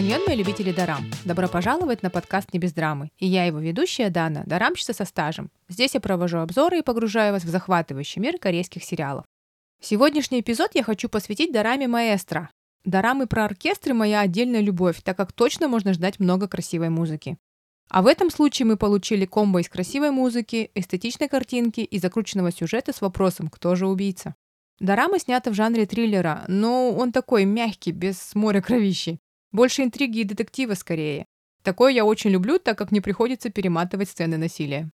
Аньон, мои любители дарам. Добро пожаловать на подкаст «Не без драмы». И я его ведущая Дана, дарамщица со стажем. Здесь я провожу обзоры и погружаю вас в захватывающий мир корейских сериалов. Сегодняшний эпизод я хочу посвятить дараме маэстро. Дорамы про оркестры – моя отдельная любовь, так как точно можно ждать много красивой музыки. А в этом случае мы получили комбо из красивой музыки, эстетичной картинки и закрученного сюжета с вопросом «Кто же убийца?». Дорама снята в жанре триллера, но он такой мягкий, без моря кровищи. Больше интриги и детектива скорее. Такое я очень люблю, так как не приходится перематывать сцены насилия.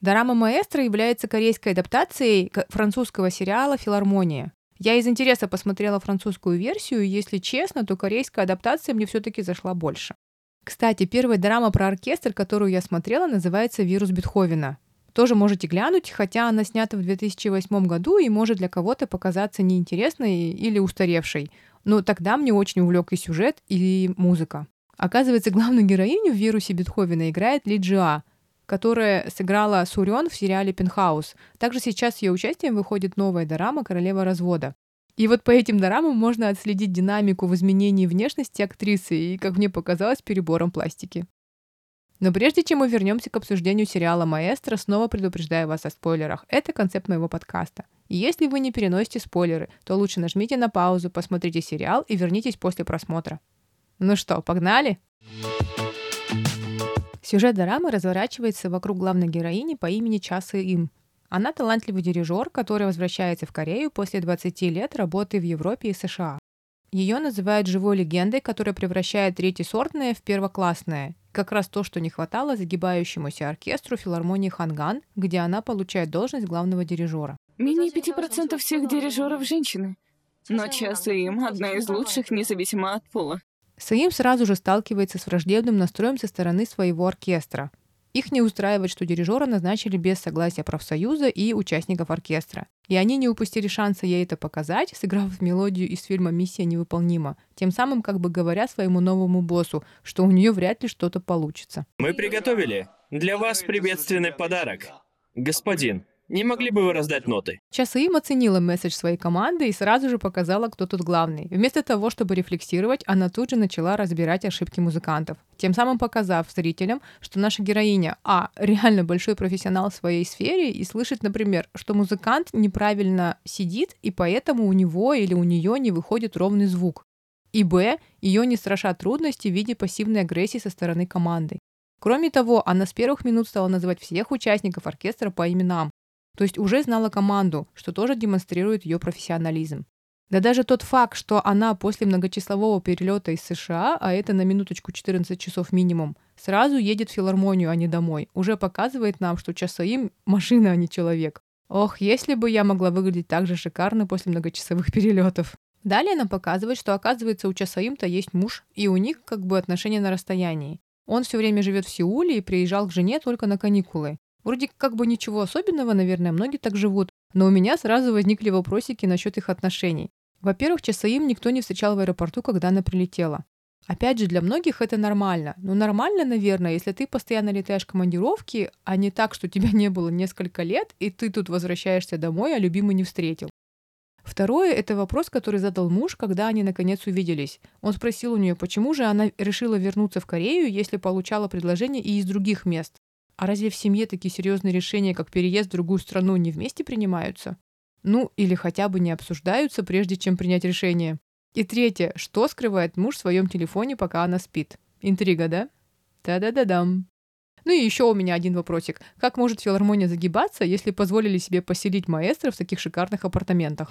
Дорама «Маэстро» является корейской адаптацией французского сериала «Филармония». Я из интереса посмотрела французскую версию, и, если честно, то корейская адаптация мне все-таки зашла больше. Кстати, первая драма про оркестр, которую я смотрела, называется «Вирус Бетховена». Тоже можете глянуть, хотя она снята в 2008 году и может для кого-то показаться неинтересной или устаревшей. Но тогда мне очень увлек и сюжет, и музыка. Оказывается, главную героиню в вирусе Бетховена играет Ли Джиа, которая сыграла Сурен в сериале «Пентхаус». Также сейчас с ее участием выходит новая дорама «Королева развода». И вот по этим дорамам можно отследить динамику в изменении внешности актрисы и, как мне показалось, перебором пластики. Но прежде чем мы вернемся к обсуждению сериала «Маэстро», снова предупреждаю вас о спойлерах. Это концепт моего подкаста. Если вы не переносите спойлеры, то лучше нажмите на паузу, посмотрите сериал и вернитесь после просмотра. Ну что, погнали? Сюжет дорамы разворачивается вокруг главной героини по имени Часы Им. Она талантливый дирижер, который возвращается в Корею после 20 лет работы в Европе и США. Ее называют живой легендой, которая превращает третьесортное в первоклассное, как раз то, что не хватало загибающемуся оркестру филармонии Ханган, где она получает должность главного дирижера. Менее 5% всех дирижеров женщины. Но час им одна из лучших, независимо от пола. Саим сразу же сталкивается с враждебным настроем со стороны своего оркестра. Их не устраивает, что дирижера назначили без согласия профсоюза и участников оркестра. И они не упустили шанса ей это показать, сыграв мелодию из фильма «Миссия невыполнима», тем самым как бы говоря своему новому боссу, что у нее вряд ли что-то получится. Мы приготовили для вас приветственный подарок. Господин, не могли бы вы раздать ноты? Часаим оценила месседж своей команды и сразу же показала, кто тут главный. Вместо того, чтобы рефлексировать, она тут же начала разбирать ошибки музыкантов, тем самым показав зрителям, что наша героиня, а, реально большой профессионал в своей сфере и слышит, например, что музыкант неправильно сидит, и поэтому у него или у нее не выходит ровный звук. И б, ее не страшат трудности в виде пассивной агрессии со стороны команды. Кроме того, она с первых минут стала называть всех участников оркестра по именам, то есть уже знала команду, что тоже демонстрирует ее профессионализм. Да даже тот факт, что она после многочасового перелета из США, а это на минуточку 14 часов минимум, сразу едет в филармонию, а не домой, уже показывает нам, что Часаим – машина, а не человек. Ох, если бы я могла выглядеть так же шикарно после многочасовых перелетов. Далее нам показывает, что оказывается у Часаим-то есть муж, и у них как бы отношения на расстоянии. Он все время живет в Сеуле и приезжал к жене только на каникулы. Вроде как бы ничего особенного, наверное, многие так живут, но у меня сразу возникли вопросики насчет их отношений. Во-первых, Часаим никто не встречал в аэропорту, когда она прилетела. Опять же, для многих это нормально. Но нормально, наверное, если ты постоянно летаешь в командировки, а не так, что тебя не было несколько лет, и ты тут возвращаешься домой, а любимый не встретил. Второе – это вопрос, который задал муж, когда они наконец увиделись. Он спросил у нее, почему же она решила вернуться в Корею, если получала предложение и из других мест. А разве в семье такие серьезные решения, как переезд в другую страну, не вместе принимаются? Ну, или хотя бы не обсуждаются, прежде чем принять решение. И третье, что скрывает муж в своем телефоне, пока она спит? Интрига, да? Та-да-да-дам. Ну и еще у меня один вопросик. Как может филармония загибаться, если позволили себе поселить маэстро в таких шикарных апартаментах?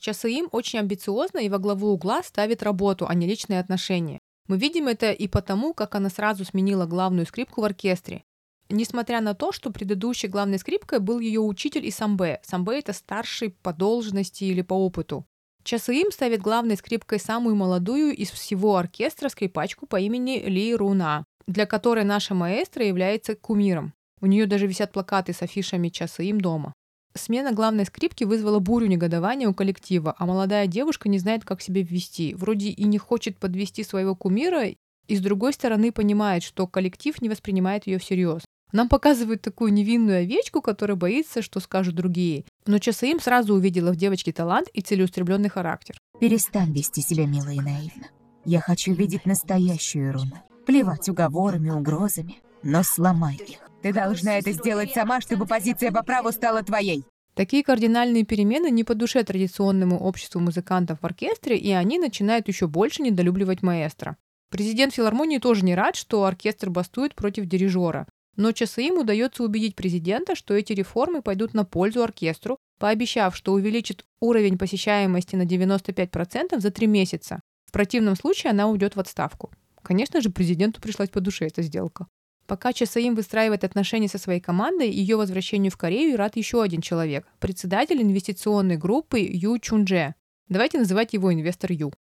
Часаим очень амбициозно и во главу угла ставит работу, а не личные отношения. Мы видим это и потому, как она сразу сменила главную скрипку в оркестре. Несмотря на то, что предыдущей главной скрипкой был ее учитель и самбе. Самбе — это старший по должности или по опыту. Часаим ставит главной скрипкой самую молодую из всего оркестра скрипачку по имени Ли Руна, для которой наша маэстро является кумиром. У нее даже висят плакаты с афишами Часаим дома. Смена главной скрипки вызвала бурю негодования у коллектива, а молодая девушка не знает, как себя вести. Вроде и не хочет подвести своего кумира, и с другой стороны понимает, что коллектив не воспринимает ее всерьез. Нам показывают такую невинную овечку, которая боится, что скажут другие. Но Часаим сразу увидела в девочке талант и целеустремленный характер. Перестань вести себя мило и наивно. Я хочу видеть настоящую руну. Плевать уговорами, угрозами, но сломай их. Ты должна это сделать сама, чтобы позиция по праву стала твоей. Такие кардинальные перемены не по душе традиционному обществу музыкантов в оркестре, и они начинают еще больше недолюбливать маэстро. Президент филармонии тоже не рад, что оркестр бастует против дирижера. Но им удается убедить президента, что эти реформы пойдут на пользу оркестру, пообещав, что увеличит уровень посещаемости на 95% за три месяца. В противном случае она уйдет в отставку. Конечно же, президенту пришлась по душе эта сделка. Пока Часаим выстраивает отношения со своей командой, ее возвращению в Корею рад еще один человек – председатель инвестиционной группы Ю Чундже. Давайте называть его инвестор Ю.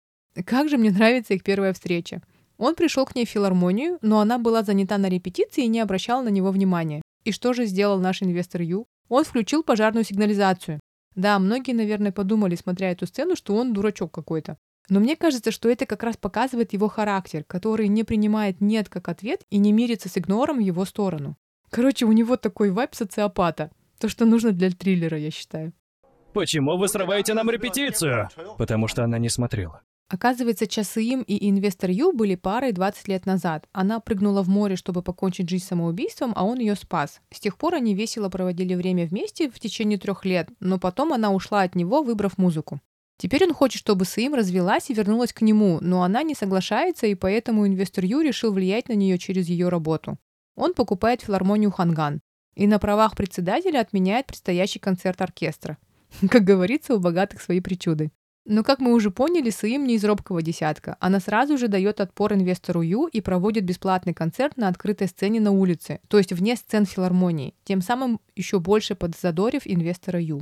Как же мне нравится их первая встреча. Он пришел к ней в филармонию, но она была занята на репетиции и не обращала на него внимания. И что же сделал наш инвестор Ю? Он включил пожарную сигнализацию. Да, многие, наверное, подумали, смотря эту сцену, что он дурачок какой-то. Но мне кажется, что это как раз показывает его характер, который не принимает «нет» как ответ и не мирится с игнором в его сторону. Короче, у него такой вайп социопата. То, что нужно для триллера, я считаю. Почему вы срываете нам репетицию? Потому что она не смотрела. Оказывается, Часыим и инвестор Ю были парой 20 лет назад. Она прыгнула в море, чтобы покончить жизнь самоубийством, а он ее спас. С тех пор они весело проводили время вместе в течение трех лет, но потом она ушла от него, выбрав музыку. Теперь он хочет, чтобы Саим развелась и вернулась к нему, но она не соглашается, и поэтому инвестор Ю решил влиять на нее через ее работу. Он покупает филармонию Ханган и на правах председателя отменяет предстоящий концерт оркестра. Как говорится, у богатых свои причуды. Но, как мы уже поняли, Саим не из робкого десятка. Она сразу же дает отпор инвестору Ю и проводит бесплатный концерт на открытой сцене на улице, то есть вне сцен филармонии, тем самым еще больше подзадорив инвестора Ю.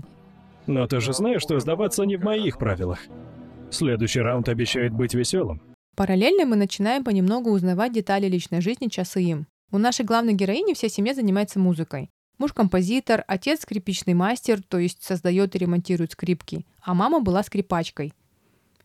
Но ты же знаешь, что сдаваться не в моих правилах. Следующий раунд обещает быть веселым. Параллельно мы начинаем понемногу узнавать детали личной жизни Часы У нашей главной героини вся семья занимается музыкой. Муж композитор, отец скрипичный мастер, то есть создает и ремонтирует скрипки, а мама была скрипачкой.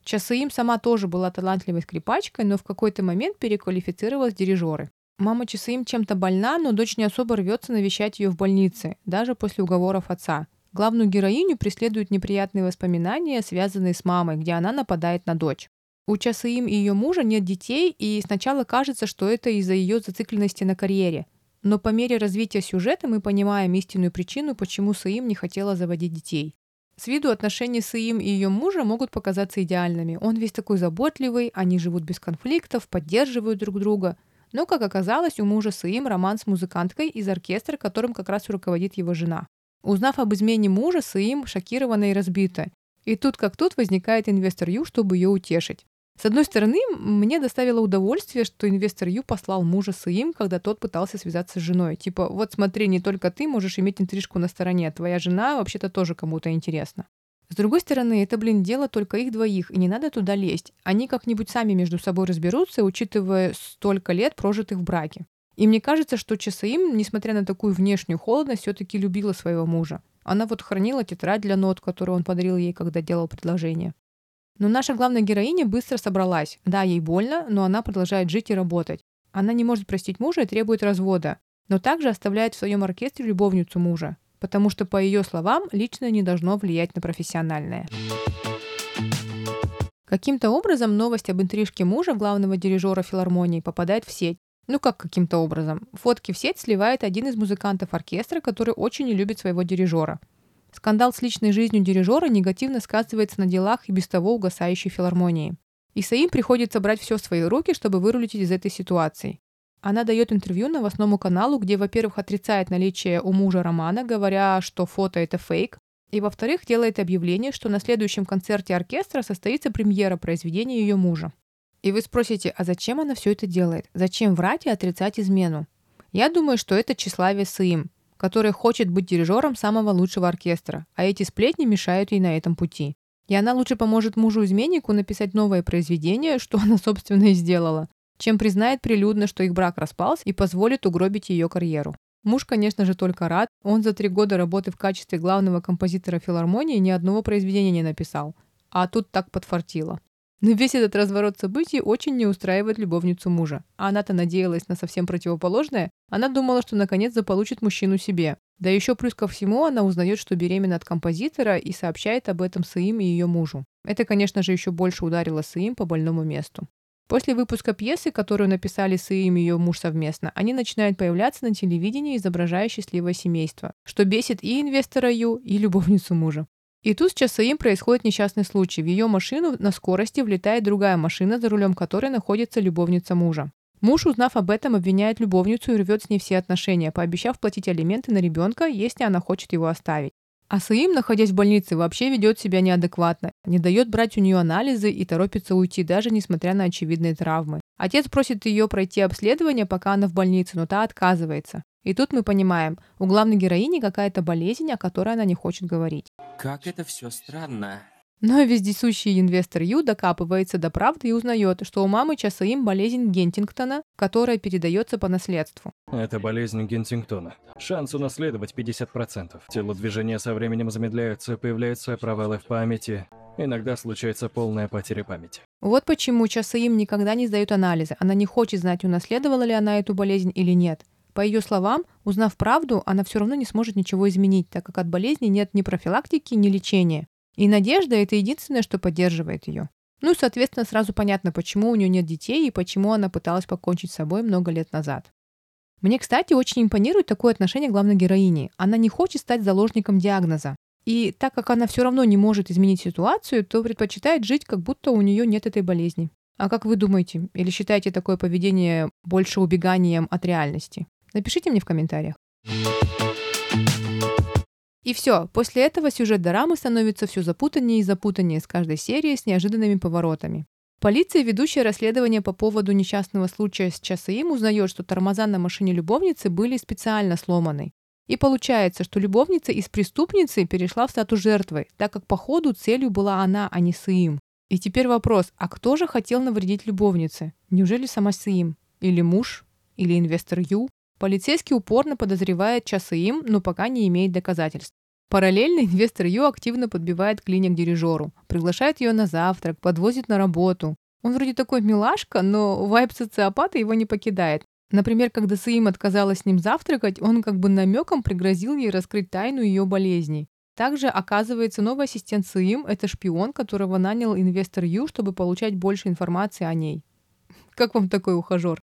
Часыим сама тоже была талантливой скрипачкой, но в какой-то момент переквалифицировалась в дирижеры. Мама Часыим чем-то больна, но дочь не особо рвется навещать ее в больнице, даже после уговоров отца. Главную героиню преследуют неприятные воспоминания, связанные с мамой, где она нападает на дочь. У Часыим и ее мужа нет детей, и сначала кажется, что это из-за ее зацикленности на карьере. Но по мере развития сюжета мы понимаем истинную причину, почему Саим не хотела заводить детей. С виду отношения Саим и ее мужа могут показаться идеальными. Он весь такой заботливый, они живут без конфликтов, поддерживают друг друга. Но, как оказалось, у мужа Саим роман с музыканткой из оркестра, которым как раз руководит его жена. Узнав об измене мужа, Саим шокирована и разбита. И тут как тут возникает инвестор Ю, чтобы ее утешить. С одной стороны, мне доставило удовольствие, что инвестор Ю послал мужа Саим, когда тот пытался связаться с женой. Типа, вот смотри, не только ты можешь иметь интрижку на стороне, твоя жена вообще-то тоже кому-то интересна. С другой стороны, это, блин, дело только их двоих, и не надо туда лезть. Они как-нибудь сами между собой разберутся, учитывая столько лет, прожитых в браке. И мне кажется, что Часаим, несмотря на такую внешнюю холодность, все-таки любила своего мужа. Она вот хранила тетрадь для нот, которую он подарил ей, когда делал предложение. Но наша главная героиня быстро собралась. Да, ей больно, но она продолжает жить и работать. Она не может простить мужа и требует развода, но также оставляет в своем оркестре любовницу мужа, потому что, по ее словам, личное не должно влиять на профессиональное. Каким-то образом новость об интрижке мужа главного дирижера филармонии попадает в сеть, ну как каким-то образом? Фотки в сеть сливает один из музыкантов оркестра, который очень не любит своего дирижера. Скандал с личной жизнью дирижера негативно сказывается на делах и без того угасающей филармонии. Исаим приходится брать все в свои руки, чтобы вырулить из этой ситуации. Она дает интервью новостному каналу, где, во-первых, отрицает наличие у мужа романа, говоря, что фото это фейк, и, во-вторых, делает объявление, что на следующем концерте оркестра состоится премьера произведения ее мужа. И вы спросите, а зачем она все это делает? Зачем врать и отрицать измену? Я думаю, что это тщеславие Саим, который хочет быть дирижером самого лучшего оркестра, а эти сплетни мешают ей на этом пути. И она лучше поможет мужу-изменнику написать новое произведение, что она, собственно, и сделала, чем признает прилюдно, что их брак распался и позволит угробить ее карьеру. Муж, конечно же, только рад. Он за три года работы в качестве главного композитора филармонии ни одного произведения не написал. А тут так подфартило. Но весь этот разворот событий очень не устраивает любовницу мужа. А она-то надеялась на совсем противоположное. Она думала, что наконец заполучит мужчину себе. Да еще плюс ко всему она узнает, что беременна от композитора и сообщает об этом Саим и ее мужу. Это, конечно же, еще больше ударило Саим по больному месту. После выпуска пьесы, которую написали Сыим и ее муж совместно, они начинают появляться на телевидении, изображая счастливое семейство, что бесит и инвестора Ю, и любовницу мужа. И тут с Часаим происходит несчастный случай. В ее машину на скорости влетает другая машина, за рулем которой находится любовница мужа. Муж, узнав об этом, обвиняет любовницу и рвет с ней все отношения, пообещав платить алименты на ребенка, если она хочет его оставить. А Саим, находясь в больнице, вообще ведет себя неадекватно, не дает брать у нее анализы и торопится уйти, даже несмотря на очевидные травмы. Отец просит ее пройти обследование, пока она в больнице, но та отказывается. И тут мы понимаем, у главной героини какая-то болезнь, о которой она не хочет говорить. Как это все странно. Но вездесущий инвестор Ю докапывается до правды и узнает, что у мамы Часаим болезнь Гентингтона, которая передается по наследству. Это болезнь Гентингтона. Шанс унаследовать 50%. Телодвижения со временем замедляются, появляются провалы в памяти. Иногда случается полная потеря памяти. Вот почему Часаим никогда не сдают анализы. Она не хочет знать, унаследовала ли она эту болезнь или нет. По ее словам, узнав правду, она все равно не сможет ничего изменить, так как от болезни нет ни профилактики, ни лечения. И надежда — это единственное, что поддерживает ее. Ну и, соответственно, сразу понятно, почему у нее нет детей и почему она пыталась покончить с собой много лет назад. Мне, кстати, очень импонирует такое отношение главной героини. Она не хочет стать заложником диагноза. И так как она все равно не может изменить ситуацию, то предпочитает жить, как будто у нее нет этой болезни. А как вы думаете? Или считаете такое поведение больше убеганием от реальности? Напишите мне в комментариях. И все, после этого сюжет дорамы становится все запутаннее и запутаннее с каждой серией с неожиданными поворотами. Полиция, ведущая расследование по поводу несчастного случая с Часаим, узнает, что тормоза на машине любовницы были специально сломаны. И получается, что любовница из преступницы перешла в статус жертвы, так как по ходу целью была она, а не Саим. И теперь вопрос, а кто же хотел навредить любовнице? Неужели сама Саим? Или муж? Или инвестор Ю? Полицейский упорно подозревает Часаим, но пока не имеет доказательств. Параллельно инвестор Ю активно подбивает клиник дирижеру, приглашает ее на завтрак, подвозит на работу. Он вроде такой милашка, но вайп социопата его не покидает. Например, когда Саим отказалась с ним завтракать, он как бы намеком пригрозил ей раскрыть тайну ее болезней. Также, оказывается, новый ассистент Саим – это шпион, которого нанял инвестор Ю, чтобы получать больше информации о ней. Как вам такой ухажер?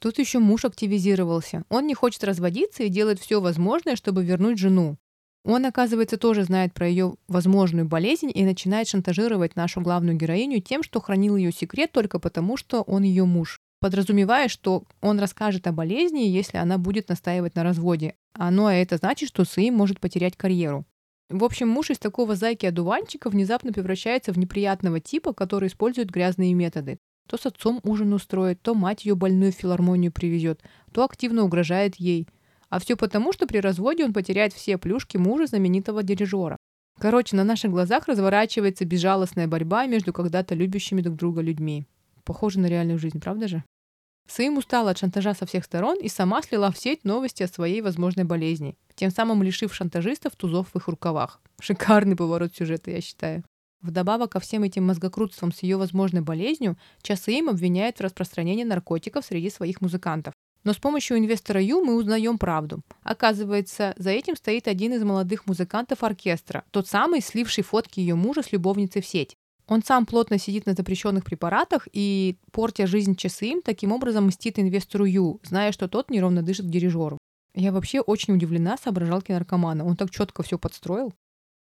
Тут еще муж активизировался. Он не хочет разводиться и делает все возможное, чтобы вернуть жену. Он, оказывается, тоже знает про ее возможную болезнь и начинает шантажировать нашу главную героиню тем, что хранил ее секрет только потому, что он ее муж, подразумевая, что он расскажет о болезни, если она будет настаивать на разводе. А ну, а это значит, что Саим может потерять карьеру. В общем, муж из такого зайки-одуванчика внезапно превращается в неприятного типа, который использует грязные методы. То с отцом ужин устроит, то мать ее больную в филармонию привезет, то активно угрожает ей – а все потому, что при разводе он потеряет все плюшки мужа знаменитого дирижера. Короче, на наших глазах разворачивается безжалостная борьба между когда-то любящими друг друга людьми. Похоже на реальную жизнь, правда же? Саим устала от шантажа со всех сторон и сама слила в сеть новости о своей возможной болезни, тем самым лишив шантажистов тузов в их рукавах. Шикарный поворот сюжета, я считаю. Вдобавок ко всем этим мозгокрутствам с ее возможной болезнью, Часаим обвиняет в распространении наркотиков среди своих музыкантов. Но с помощью инвестора Ю мы узнаем правду. Оказывается, за этим стоит один из молодых музыкантов оркестра, тот самый, сливший фотки ее мужа с любовницей в сеть. Он сам плотно сидит на запрещенных препаратах и, портя жизнь часы им, таким образом мстит инвестору Ю, зная, что тот неровно дышит к дирижеру. Я вообще очень удивлена соображалки наркомана. Он так четко все подстроил.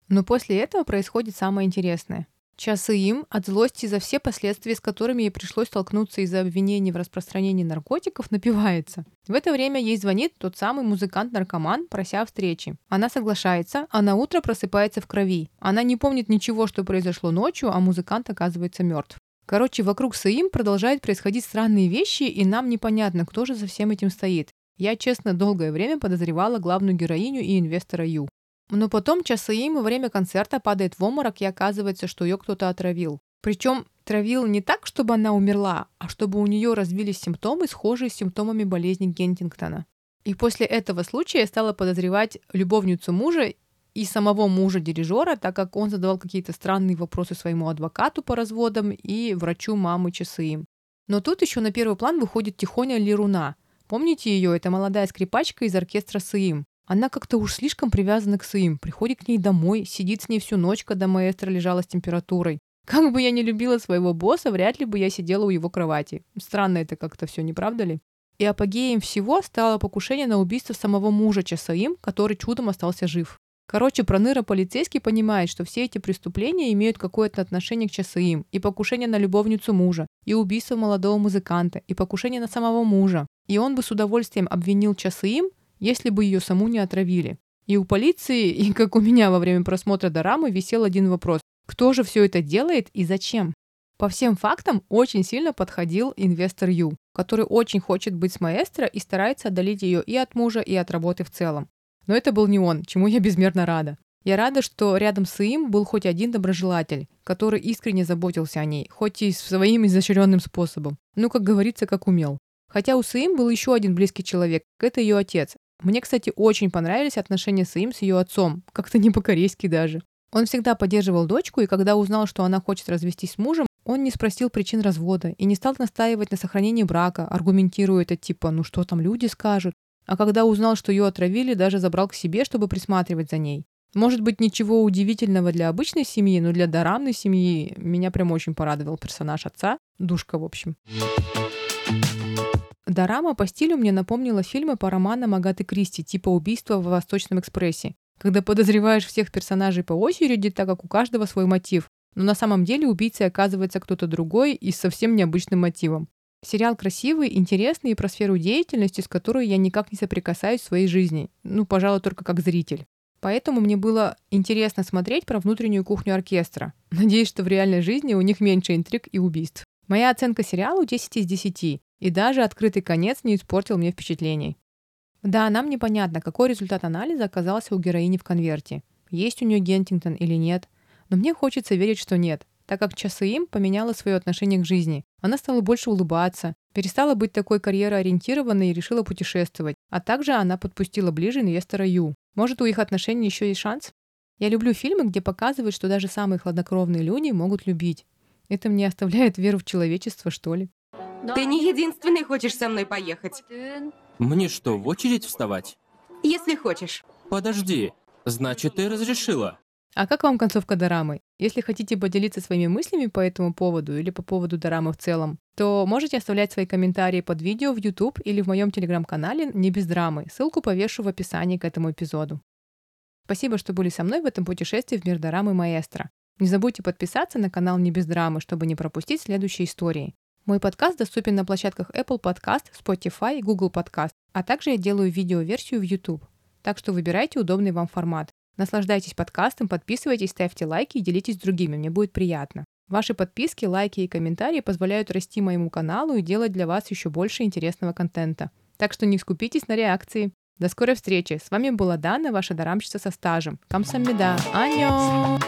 Но после этого происходит самое интересное. Часы им от злости за все последствия, с которыми ей пришлось столкнуться из-за обвинений в распространении наркотиков, напивается. В это время ей звонит тот самый музыкант-наркоман, прося встречи. Она соглашается, а на утро просыпается в крови. Она не помнит ничего, что произошло ночью, а музыкант оказывается мертв. Короче, вокруг Саим продолжают происходить странные вещи, и нам непонятно, кто же за всем этим стоит. Я, честно, долгое время подозревала главную героиню и инвестора Ю. Но потом Часаим во время концерта падает в обморок и оказывается, что ее кто-то отравил. Причем травил не так, чтобы она умерла, а чтобы у нее развились симптомы, схожие с симптомами болезни Гентингтона. И после этого случая я стала подозревать любовницу мужа и самого мужа дирижера, так как он задавал какие-то странные вопросы своему адвокату по разводам и врачу мамы Часаим. Но тут еще на первый план выходит Тихоня Лируна. Помните ее? Это молодая скрипачка из оркестра Саим. Она как-то уж слишком привязана к своим, приходит к ней домой, сидит с ней всю ночь, когда маэстро лежала с температурой. Как бы я не любила своего босса, вряд ли бы я сидела у его кровати. Странно это как-то все, не правда ли? И апогеем всего стало покушение на убийство самого мужа Часаим, который чудом остался жив. Короче, Проныра полицейский понимает, что все эти преступления имеют какое-то отношение к Часаим, и покушение на любовницу мужа, и убийство молодого музыканта, и покушение на самого мужа. И он бы с удовольствием обвинил Часаим, если бы ее саму не отравили. И у полиции, и как у меня во время просмотра дорамы, висел один вопрос. Кто же все это делает и зачем? По всем фактам очень сильно подходил инвестор Ю, который очень хочет быть с маэстро и старается отдалить ее и от мужа, и от работы в целом. Но это был не он, чему я безмерно рада. Я рада, что рядом с им был хоть один доброжелатель, который искренне заботился о ней, хоть и своим изощренным способом. Ну, как говорится, как умел. Хотя у Саим был еще один близкий человек, это ее отец. Мне, кстати, очень понравились отношения Саим с ее отцом, как-то не по-корейски даже. Он всегда поддерживал дочку, и когда узнал, что она хочет развестись с мужем, он не спросил причин развода и не стал настаивать на сохранении брака, аргументируя это типа «ну что там люди скажут?». А когда узнал, что ее отравили, даже забрал к себе, чтобы присматривать за ней. Может быть, ничего удивительного для обычной семьи, но для дорамной семьи меня прям очень порадовал персонаж отца. Душка, в общем. Дорама по стилю мне напомнила фильмы по романам Агаты Кристи, типа «Убийство в Восточном экспрессе», когда подозреваешь всех персонажей по очереди, так как у каждого свой мотив, но на самом деле убийцей оказывается кто-то другой и с совсем необычным мотивом. Сериал красивый, интересный и про сферу деятельности, с которой я никак не соприкасаюсь в своей жизни. Ну, пожалуй, только как зритель. Поэтому мне было интересно смотреть про внутреннюю кухню оркестра. Надеюсь, что в реальной жизни у них меньше интриг и убийств. Моя оценка сериалу 10 из 10, и даже открытый конец не испортил мне впечатлений. Да, нам непонятно, какой результат анализа оказался у героини в конверте. Есть у нее Гентингтон или нет. Но мне хочется верить, что нет так как Часаим поменяла свое отношение к жизни. Она стала больше улыбаться, перестала быть такой карьероориентированной и решила путешествовать. А также она подпустила ближе инвестора Ю. Может, у их отношений еще есть шанс? Я люблю фильмы, где показывают, что даже самые хладнокровные люди могут любить. Это мне оставляет веру в человечество, что ли. Ты не единственный хочешь со мной поехать. Мне что, в очередь вставать? Если хочешь. Подожди, значит, ты разрешила? А как вам концовка дорамы? Если хотите поделиться своими мыслями по этому поводу или по поводу дорамы в целом, то можете оставлять свои комментарии под видео в YouTube или в моем телеграм-канале «Не без драмы». Ссылку повешу в описании к этому эпизоду. Спасибо, что были со мной в этом путешествии в мир дорамы маэстро. Не забудьте подписаться на канал «Не без драмы», чтобы не пропустить следующие истории. Мой подкаст доступен на площадках Apple Podcast, Spotify Google Podcast, а также я делаю видеоверсию в YouTube. Так что выбирайте удобный вам формат. Наслаждайтесь подкастом, подписывайтесь, ставьте лайки и делитесь с другими, мне будет приятно. Ваши подписки, лайки и комментарии позволяют расти моему каналу и делать для вас еще больше интересного контента. Так что не скупитесь на реакции. До скорой встречи. С вами была Дана, ваша дарамщица со стажем. Камсамеда. Аньон!